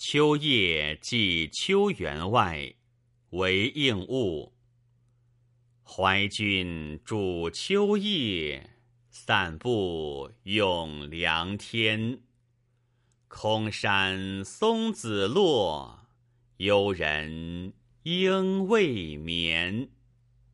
秋夜寄秋员外，韦应物。怀君主秋夜，散步咏凉天。空山松子落，幽人应未眠。